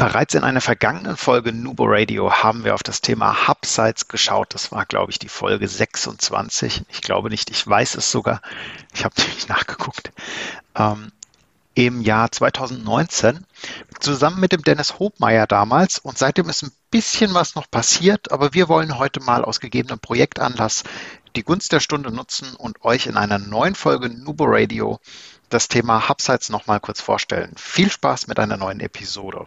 Bereits in einer vergangenen Folge Nubo Radio haben wir auf das Thema Hubsites geschaut. Das war, glaube ich, die Folge 26. Ich glaube nicht, ich weiß es sogar. Ich habe nämlich nachgeguckt. Ähm, Im Jahr 2019 zusammen mit dem Dennis Hobmeier damals und seitdem ist ein bisschen was noch passiert, aber wir wollen heute mal aus gegebenem Projektanlass die Gunst der Stunde nutzen und euch in einer neuen Folge Nubo Radio das Thema Hubsites nochmal kurz vorstellen. Viel Spaß mit einer neuen Episode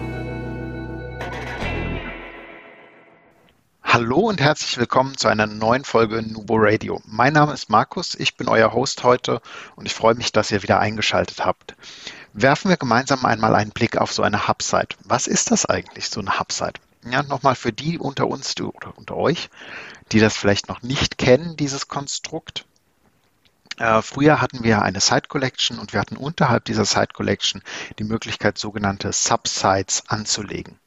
Hallo und herzlich willkommen zu einer neuen Folge Nubo Radio. Mein Name ist Markus, ich bin euer Host heute und ich freue mich, dass ihr wieder eingeschaltet habt. Werfen wir gemeinsam einmal einen Blick auf so eine Hubsite. Was ist das eigentlich, so eine Hubsite? Ja, nochmal für die unter uns die, oder unter euch, die das vielleicht noch nicht kennen, dieses Konstrukt. Äh, früher hatten wir eine Site Collection und wir hatten unterhalb dieser Site Collection die Möglichkeit, sogenannte Subsites anzulegen.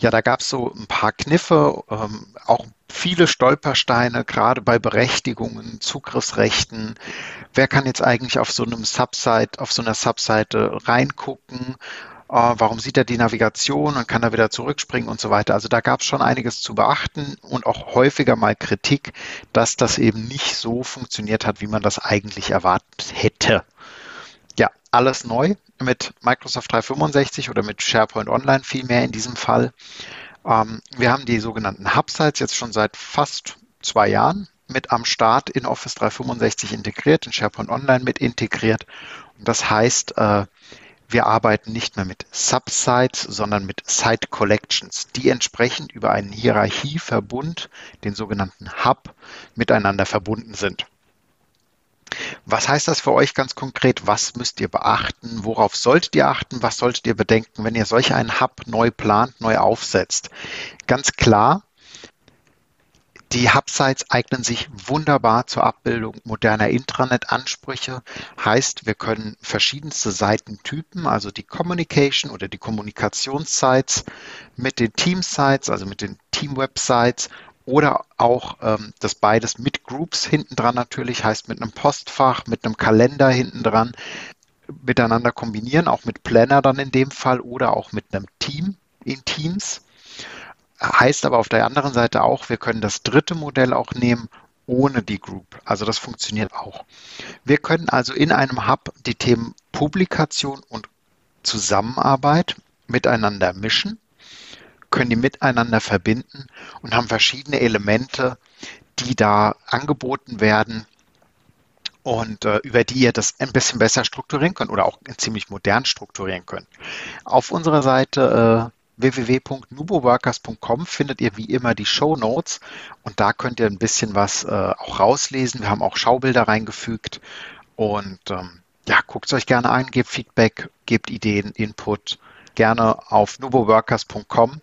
Ja, da gab es so ein paar Kniffe, ähm, auch viele Stolpersteine, gerade bei Berechtigungen, Zugriffsrechten. Wer kann jetzt eigentlich auf so einem Subsite, auf so einer Subseite reingucken? Äh, warum sieht er die Navigation und kann da wieder zurückspringen und so weiter? Also da gab es schon einiges zu beachten und auch häufiger mal Kritik, dass das eben nicht so funktioniert hat, wie man das eigentlich erwartet hätte. Ja, alles neu mit Microsoft 365 oder mit SharePoint Online vielmehr in diesem Fall. Ähm, wir haben die sogenannten Hubsites jetzt schon seit fast zwei Jahren mit am Start in Office 365 integriert, in SharePoint Online mit integriert. Und das heißt, äh, wir arbeiten nicht mehr mit Subsites, sondern mit Site Collections, die entsprechend über einen Hierarchieverbund, den sogenannten Hub, miteinander verbunden sind. Was heißt das für euch ganz konkret? Was müsst ihr beachten? Worauf solltet ihr achten? Was solltet ihr bedenken, wenn ihr solch einen Hub neu plant, neu aufsetzt? Ganz klar, die Hubsites eignen sich wunderbar zur Abbildung moderner Intranet-Ansprüche. Heißt, wir können verschiedenste Seitentypen, also die Communication oder die Kommunikationssites mit den Team-Sites, also mit den Team-Websites oder auch ähm, das beides mit Groups hinten dran natürlich, heißt mit einem Postfach, mit einem Kalender hinten dran miteinander kombinieren, auch mit Planner dann in dem Fall oder auch mit einem Team in Teams. Heißt aber auf der anderen Seite auch, wir können das dritte Modell auch nehmen ohne die Group. Also das funktioniert auch. Wir können also in einem Hub die Themen Publikation und Zusammenarbeit miteinander mischen können die miteinander verbinden und haben verschiedene Elemente, die da angeboten werden und äh, über die ihr das ein bisschen besser strukturieren könnt oder auch ziemlich modern strukturieren könnt. Auf unserer Seite äh, www.nuboworkers.com findet ihr wie immer die Show Notes und da könnt ihr ein bisschen was äh, auch rauslesen. Wir haben auch Schaubilder reingefügt und ähm, ja, guckt es euch gerne an, gebt Feedback, gebt Ideen, Input gerne auf nuboworkers.com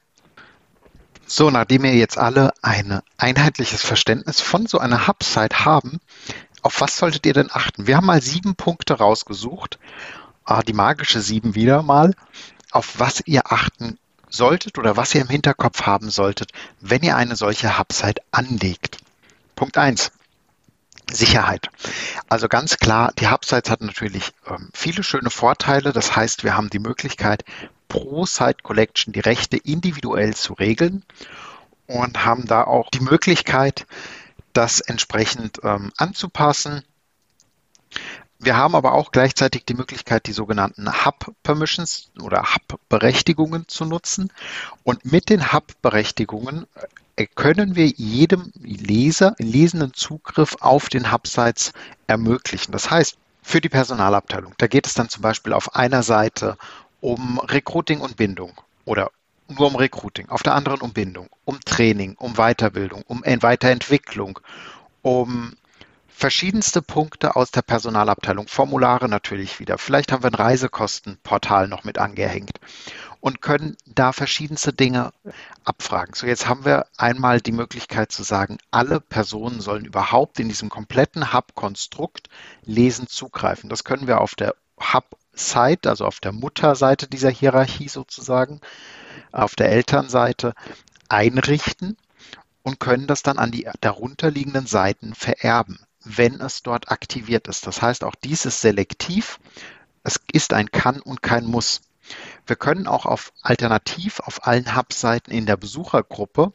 so, nachdem ihr jetzt alle ein einheitliches Verständnis von so einer Hub-Site haben, auf was solltet ihr denn achten? Wir haben mal sieben Punkte rausgesucht, ah, die magische sieben wieder mal, auf was ihr achten solltet oder was ihr im Hinterkopf haben solltet, wenn ihr eine solche Hub-Site anlegt. Punkt eins: Sicherheit. Also ganz klar, die Hubsites hat natürlich ähm, viele schöne Vorteile. Das heißt, wir haben die Möglichkeit, pro Site Collection die Rechte individuell zu regeln und haben da auch die Möglichkeit, das entsprechend ähm, anzupassen. Wir haben aber auch gleichzeitig die Möglichkeit, die sogenannten Hub-Permissions oder Hub-Berechtigungen zu nutzen. Und mit den Hub-Berechtigungen äh, können wir jedem Leser lesenden Zugriff auf den Hub-Sites ermöglichen. Das heißt, für die Personalabteilung, da geht es dann zum Beispiel auf einer Seite um Recruiting und Bindung oder nur um Recruiting, auf der anderen um Bindung, um Training, um Weiterbildung, um Weiterentwicklung, um verschiedenste Punkte aus der Personalabteilung, Formulare natürlich wieder. Vielleicht haben wir ein Reisekostenportal noch mit angehängt und können da verschiedenste Dinge abfragen. So, jetzt haben wir einmal die Möglichkeit zu sagen, alle Personen sollen überhaupt in diesem kompletten Hub-Konstrukt lesen zugreifen. Das können wir auf der Hub Site, also auf der Mutterseite dieser Hierarchie sozusagen, auf der Elternseite einrichten und können das dann an die darunterliegenden Seiten vererben, wenn es dort aktiviert ist. Das heißt, auch dies ist selektiv. Es ist ein Kann und kein Muss. Wir können auch auf alternativ auf allen Hub-Seiten in der Besuchergruppe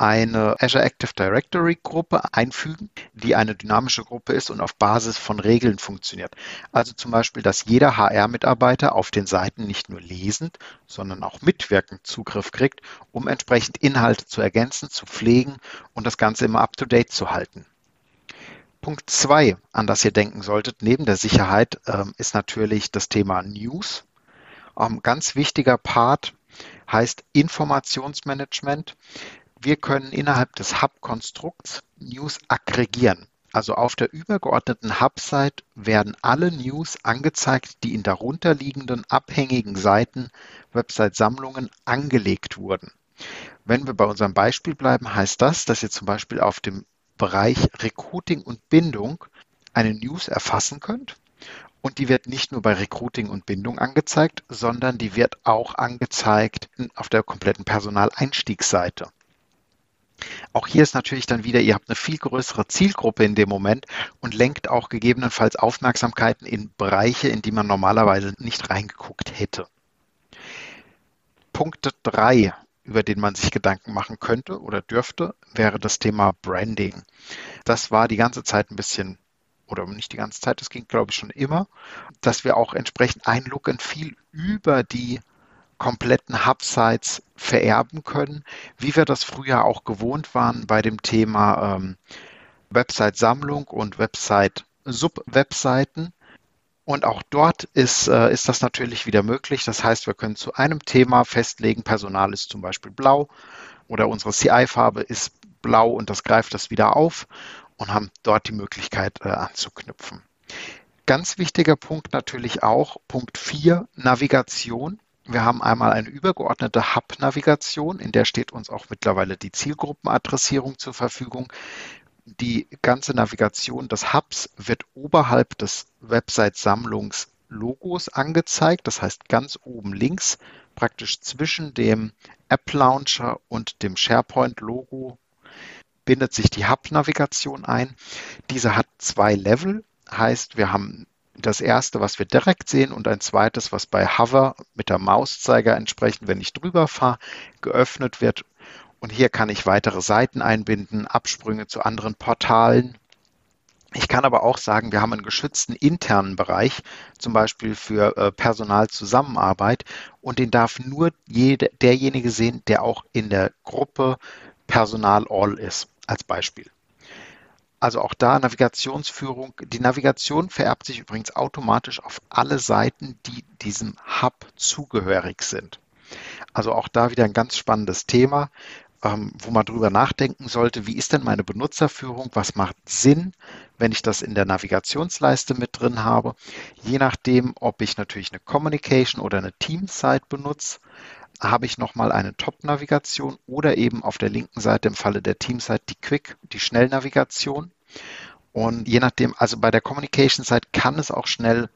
eine Azure Active Directory Gruppe einfügen, die eine dynamische Gruppe ist und auf Basis von Regeln funktioniert. Also zum Beispiel, dass jeder HR-Mitarbeiter auf den Seiten nicht nur lesend, sondern auch mitwirkend Zugriff kriegt, um entsprechend Inhalte zu ergänzen, zu pflegen und das Ganze immer up-to-date zu halten. Punkt zwei, an das ihr denken solltet, neben der Sicherheit, ähm, ist natürlich das Thema News. Ähm, ganz wichtiger Part heißt Informationsmanagement wir können innerhalb des Hub-Konstrukts News aggregieren. Also auf der übergeordneten Hub-Site werden alle News angezeigt, die in darunterliegenden abhängigen Seiten, Website-Sammlungen angelegt wurden. Wenn wir bei unserem Beispiel bleiben, heißt das, dass ihr zum Beispiel auf dem Bereich Recruiting und Bindung eine News erfassen könnt. Und die wird nicht nur bei Recruiting und Bindung angezeigt, sondern die wird auch angezeigt auf der kompletten Personaleinstiegsseite. Auch hier ist natürlich dann wieder, ihr habt eine viel größere Zielgruppe in dem Moment und lenkt auch gegebenenfalls Aufmerksamkeiten in Bereiche, in die man normalerweise nicht reingeguckt hätte. Punkt 3, über den man sich Gedanken machen könnte oder dürfte, wäre das Thema Branding. Das war die ganze Zeit ein bisschen oder nicht die ganze Zeit, das ging glaube ich schon immer, dass wir auch entsprechend ein Look and Feel über die kompletten Hub-Sites vererben können, wie wir das früher auch gewohnt waren bei dem Thema ähm, Website-Sammlung und Website-Sub-Webseiten. Und auch dort ist, äh, ist das natürlich wieder möglich. Das heißt, wir können zu einem Thema festlegen, Personal ist zum Beispiel blau oder unsere CI-Farbe ist blau und das greift das wieder auf und haben dort die Möglichkeit äh, anzuknüpfen. Ganz wichtiger Punkt natürlich auch, Punkt 4, Navigation. Wir haben einmal eine übergeordnete Hub-Navigation, in der steht uns auch mittlerweile die Zielgruppenadressierung zur Verfügung. Die ganze Navigation des Hubs wird oberhalb des Website-Sammlungs-Logos angezeigt. Das heißt ganz oben links, praktisch zwischen dem App-Launcher und dem SharePoint-Logo bindet sich die Hub-Navigation ein. Diese hat zwei Level, heißt wir haben das erste, was wir direkt sehen und ein zweites, was bei Hover mit der Mauszeiger entsprechend, wenn ich drüber fahre, geöffnet wird. Und hier kann ich weitere Seiten einbinden, Absprünge zu anderen Portalen. Ich kann aber auch sagen, wir haben einen geschützten internen Bereich, zum Beispiel für äh, Personalzusammenarbeit, und den darf nur jede, derjenige sehen, der auch in der Gruppe Personal All ist, als Beispiel. Also auch da Navigationsführung. Die Navigation vererbt sich übrigens automatisch auf alle Seiten, die diesem Hub zugehörig sind. Also auch da wieder ein ganz spannendes Thema, ähm, wo man drüber nachdenken sollte, wie ist denn meine Benutzerführung? Was macht Sinn, wenn ich das in der Navigationsleiste mit drin habe? Je nachdem, ob ich natürlich eine Communication oder eine Team-Site benutze, habe ich nochmal eine Top-Navigation oder eben auf der linken Seite im Falle der Teamsite die Quick, die Schnellnavigation. Und je nachdem, also bei der Communication-Seite kann es auch schnell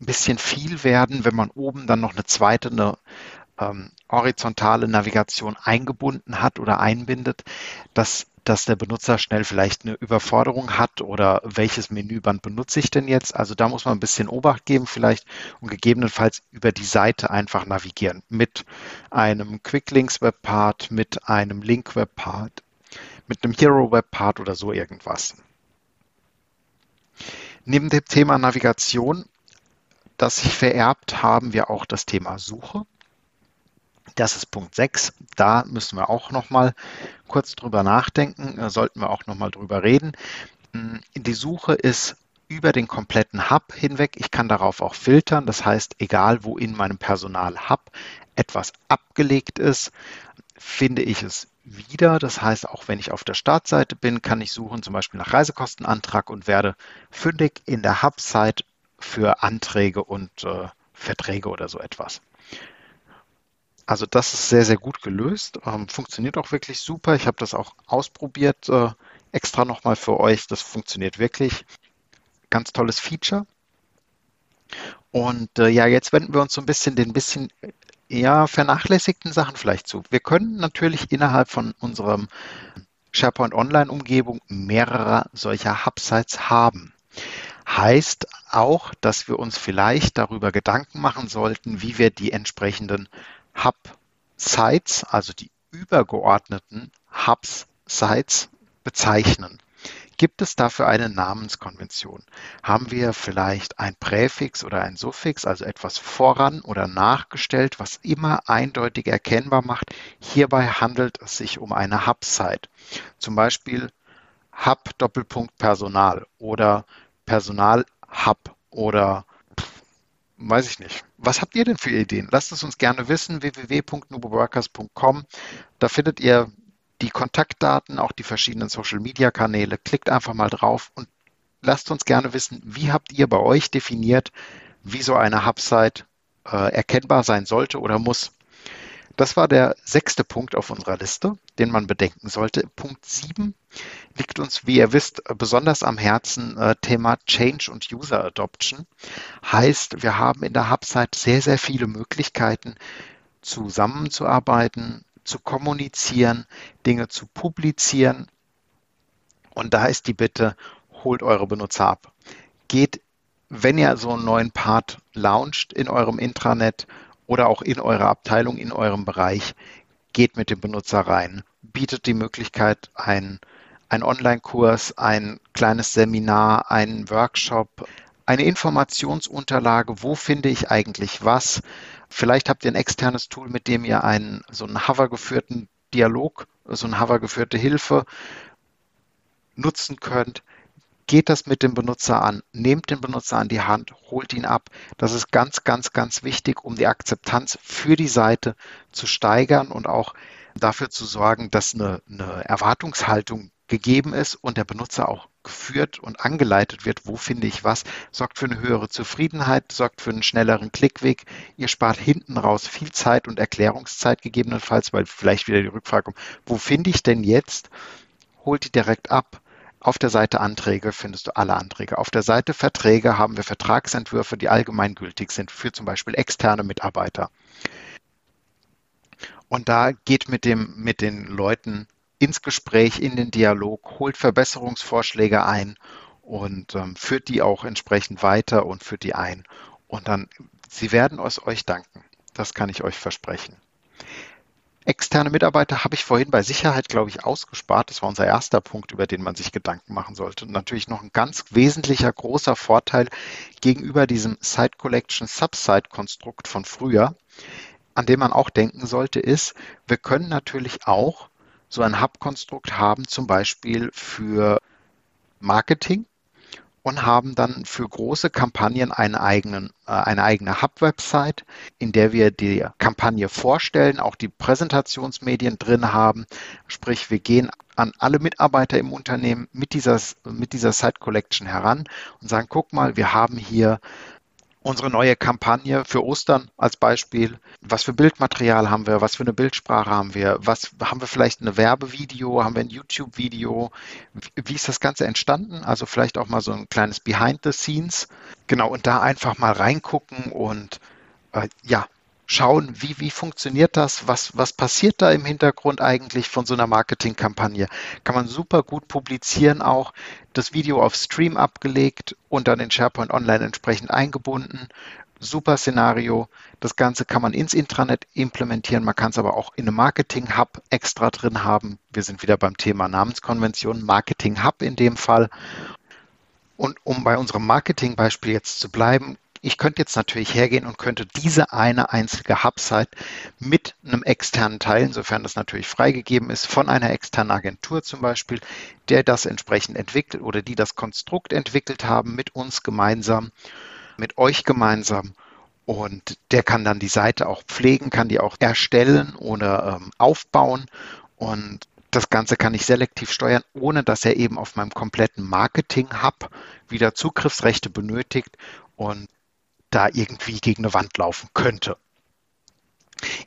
ein bisschen viel werden, wenn man oben dann noch eine zweite, eine ähm, horizontale Navigation eingebunden hat oder einbindet. Das dass der Benutzer schnell vielleicht eine Überforderung hat oder welches Menüband benutze ich denn jetzt. Also da muss man ein bisschen Obacht geben vielleicht und gegebenenfalls über die Seite einfach navigieren mit einem Quicklinks Webpart, mit einem Link Webpart, mit einem Hero Webpart oder so irgendwas. Neben dem Thema Navigation, das sich vererbt, haben wir auch das Thema Suche. Das ist Punkt 6. Da müssen wir auch noch mal kurz drüber nachdenken, äh, sollten wir auch noch mal drüber reden. Mm, die Suche ist über den kompletten Hub hinweg. Ich kann darauf auch filtern. Das heißt, egal wo in meinem Personal-Hub etwas abgelegt ist, finde ich es wieder. Das heißt, auch wenn ich auf der Startseite bin, kann ich suchen, zum Beispiel nach Reisekostenantrag und werde fündig in der Hub-Site für Anträge und äh, Verträge oder so etwas. Also das ist sehr, sehr gut gelöst. Ähm, funktioniert auch wirklich super. Ich habe das auch ausprobiert, äh, extra nochmal für euch. Das funktioniert wirklich. Ganz tolles Feature. Und äh, ja, jetzt wenden wir uns so ein bisschen den bisschen eher vernachlässigten Sachen vielleicht zu. Wir können natürlich innerhalb von unserem SharePoint Online-Umgebung mehrere solcher Hub-Sites haben. Heißt auch, dass wir uns vielleicht darüber Gedanken machen sollten, wie wir die entsprechenden Hub-Sites, also die übergeordneten Hubs-Sites bezeichnen. Gibt es dafür eine Namenskonvention? Haben wir vielleicht ein Präfix oder ein Suffix, also etwas voran oder nachgestellt, was immer eindeutig erkennbar macht? Hierbei handelt es sich um eine Hub-Site. Zum Beispiel Hub Doppelpunkt Personal oder Personal Hub oder weiß ich nicht. Was habt ihr denn für Ideen? Lasst es uns gerne wissen. www.nuboworkers.com. Da findet ihr die Kontaktdaten, auch die verschiedenen Social-Media-Kanäle. Klickt einfach mal drauf und lasst uns gerne wissen, wie habt ihr bei euch definiert, wie so eine Hubsite äh, erkennbar sein sollte oder muss. Das war der sechste Punkt auf unserer Liste, den man bedenken sollte. Punkt sieben liegt uns, wie ihr wisst, besonders am Herzen äh, Thema Change und User Adoption. Heißt, wir haben in der Hubsite sehr, sehr viele Möglichkeiten, zusammenzuarbeiten, zu kommunizieren, Dinge zu publizieren. Und da ist die Bitte, holt eure Benutzer ab. Geht, wenn ihr so einen neuen Part launcht in eurem Intranet oder auch in eurer Abteilung, in eurem Bereich, geht mit dem Benutzer rein. Bietet die Möglichkeit, ein, ein Online-Kurs, ein kleines Seminar, einen Workshop, eine Informationsunterlage, wo finde ich eigentlich was, Vielleicht habt ihr ein externes Tool, mit dem ihr einen so einen hover-geführten Dialog, so eine hover-geführte Hilfe nutzen könnt. Geht das mit dem Benutzer an, nehmt den Benutzer an die Hand, holt ihn ab. Das ist ganz, ganz, ganz wichtig, um die Akzeptanz für die Seite zu steigern und auch dafür zu sorgen, dass eine, eine Erwartungshaltung gegeben ist und der Benutzer auch geführt und angeleitet wird, wo finde ich was, sorgt für eine höhere Zufriedenheit, sorgt für einen schnelleren Klickweg. Ihr spart hinten raus viel Zeit und Erklärungszeit gegebenenfalls, weil vielleicht wieder die Rückfrage kommt, wo finde ich denn jetzt? Holt die direkt ab. Auf der Seite Anträge findest du alle Anträge. Auf der Seite Verträge haben wir Vertragsentwürfe, die allgemeingültig sind für zum Beispiel externe Mitarbeiter. Und da geht mit, dem, mit den Leuten ins Gespräch, in den Dialog, holt Verbesserungsvorschläge ein und ähm, führt die auch entsprechend weiter und führt die ein. Und dann, sie werden es euch danken. Das kann ich euch versprechen. Externe Mitarbeiter habe ich vorhin bei Sicherheit, glaube ich, ausgespart. Das war unser erster Punkt, über den man sich Gedanken machen sollte. Und natürlich noch ein ganz wesentlicher großer Vorteil gegenüber diesem Site Collection Subsite Konstrukt von früher, an dem man auch denken sollte, ist, wir können natürlich auch so ein Hub-Konstrukt haben, zum Beispiel für Marketing und haben dann für große Kampagnen einen eigenen, äh, eine eigene Hub-Website, in der wir die Kampagne vorstellen, auch die Präsentationsmedien drin haben. Sprich, wir gehen an alle Mitarbeiter im Unternehmen mit dieser, mit dieser Site Collection heran und sagen, guck mal, wir haben hier unsere neue Kampagne für Ostern als Beispiel. Was für Bildmaterial haben wir? Was für eine Bildsprache haben wir? Was haben wir vielleicht ein Werbevideo? Haben wir ein YouTube-Video? Wie ist das Ganze entstanden? Also vielleicht auch mal so ein kleines Behind the Scenes. Genau, und da einfach mal reingucken und äh, ja, schauen, wie, wie funktioniert das, was, was passiert da im Hintergrund eigentlich von so einer Marketingkampagne. Kann man super gut publizieren auch, das Video auf Stream abgelegt und dann in SharePoint Online entsprechend eingebunden. Super Szenario. Das Ganze kann man ins Intranet implementieren. Man kann es aber auch in einem Marketing Hub extra drin haben. Wir sind wieder beim Thema Namenskonvention, Marketing Hub in dem Fall. Und um bei unserem Marketing-Beispiel jetzt zu bleiben, ich könnte jetzt natürlich hergehen und könnte diese eine einzige Hubsite mit einem externen Teil, insofern das natürlich freigegeben ist, von einer externen Agentur zum Beispiel, der das entsprechend entwickelt oder die das Konstrukt entwickelt haben, mit uns gemeinsam, mit euch gemeinsam. Und der kann dann die Seite auch pflegen, kann die auch erstellen oder ähm, aufbauen. Und das Ganze kann ich selektiv steuern, ohne dass er eben auf meinem kompletten Marketing-Hub wieder Zugriffsrechte benötigt. Und da irgendwie gegen eine Wand laufen könnte.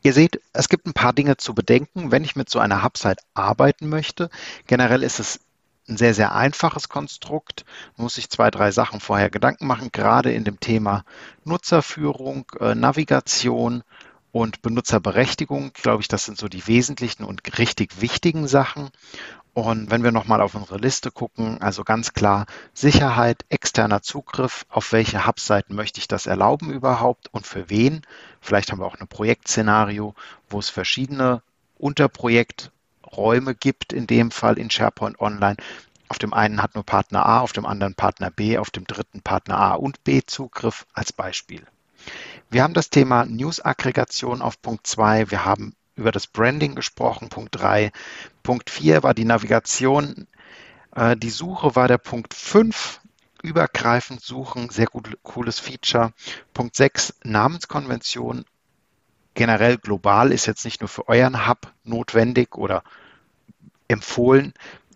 Ihr seht, es gibt ein paar Dinge zu bedenken, wenn ich mit so einer Hubsite arbeiten möchte. Generell ist es ein sehr, sehr einfaches Konstrukt. Muss sich zwei, drei Sachen vorher Gedanken machen, gerade in dem Thema Nutzerführung, äh, Navigation und Benutzerberechtigung. Glaube ich, das sind so die wesentlichen und richtig wichtigen Sachen. Und wenn wir nochmal auf unsere Liste gucken, also ganz klar Sicherheit, externer Zugriff, auf welche Hubseiten möchte ich das erlauben überhaupt und für wen? Vielleicht haben wir auch ein Projektszenario, wo es verschiedene Unterprojekträume gibt, in dem Fall in SharePoint Online. Auf dem einen hat nur Partner A, auf dem anderen Partner B, auf dem dritten Partner A und B Zugriff als Beispiel. Wir haben das Thema News-Aggregation auf Punkt 2. Wir haben über das Branding gesprochen, Punkt 3. Punkt 4 war die Navigation. Äh, die Suche war der Punkt 5. Übergreifend suchen, sehr gut, cooles Feature. Punkt 6, Namenskonvention. Generell global ist jetzt nicht nur für euren Hub notwendig oder empfohlen,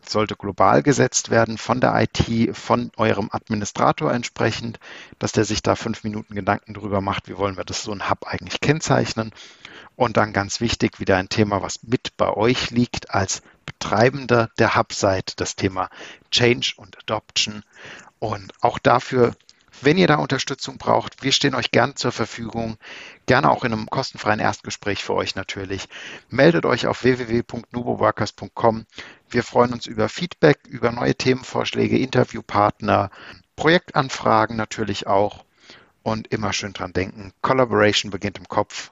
sollte global gesetzt werden von der IT, von eurem Administrator entsprechend, dass der sich da fünf Minuten Gedanken drüber macht, wie wollen wir das so ein Hub eigentlich kennzeichnen. Und dann ganz wichtig, wieder ein Thema, was mit bei euch liegt als Betreibender der Hub-Seite, das Thema Change und Adoption. Und auch dafür, wenn ihr da Unterstützung braucht, wir stehen euch gern zur Verfügung, gerne auch in einem kostenfreien Erstgespräch für euch natürlich. Meldet euch auf www.nuboworkers.com. Wir freuen uns über Feedback, über neue Themenvorschläge, Interviewpartner, Projektanfragen natürlich auch. Und immer schön dran denken, Collaboration beginnt im Kopf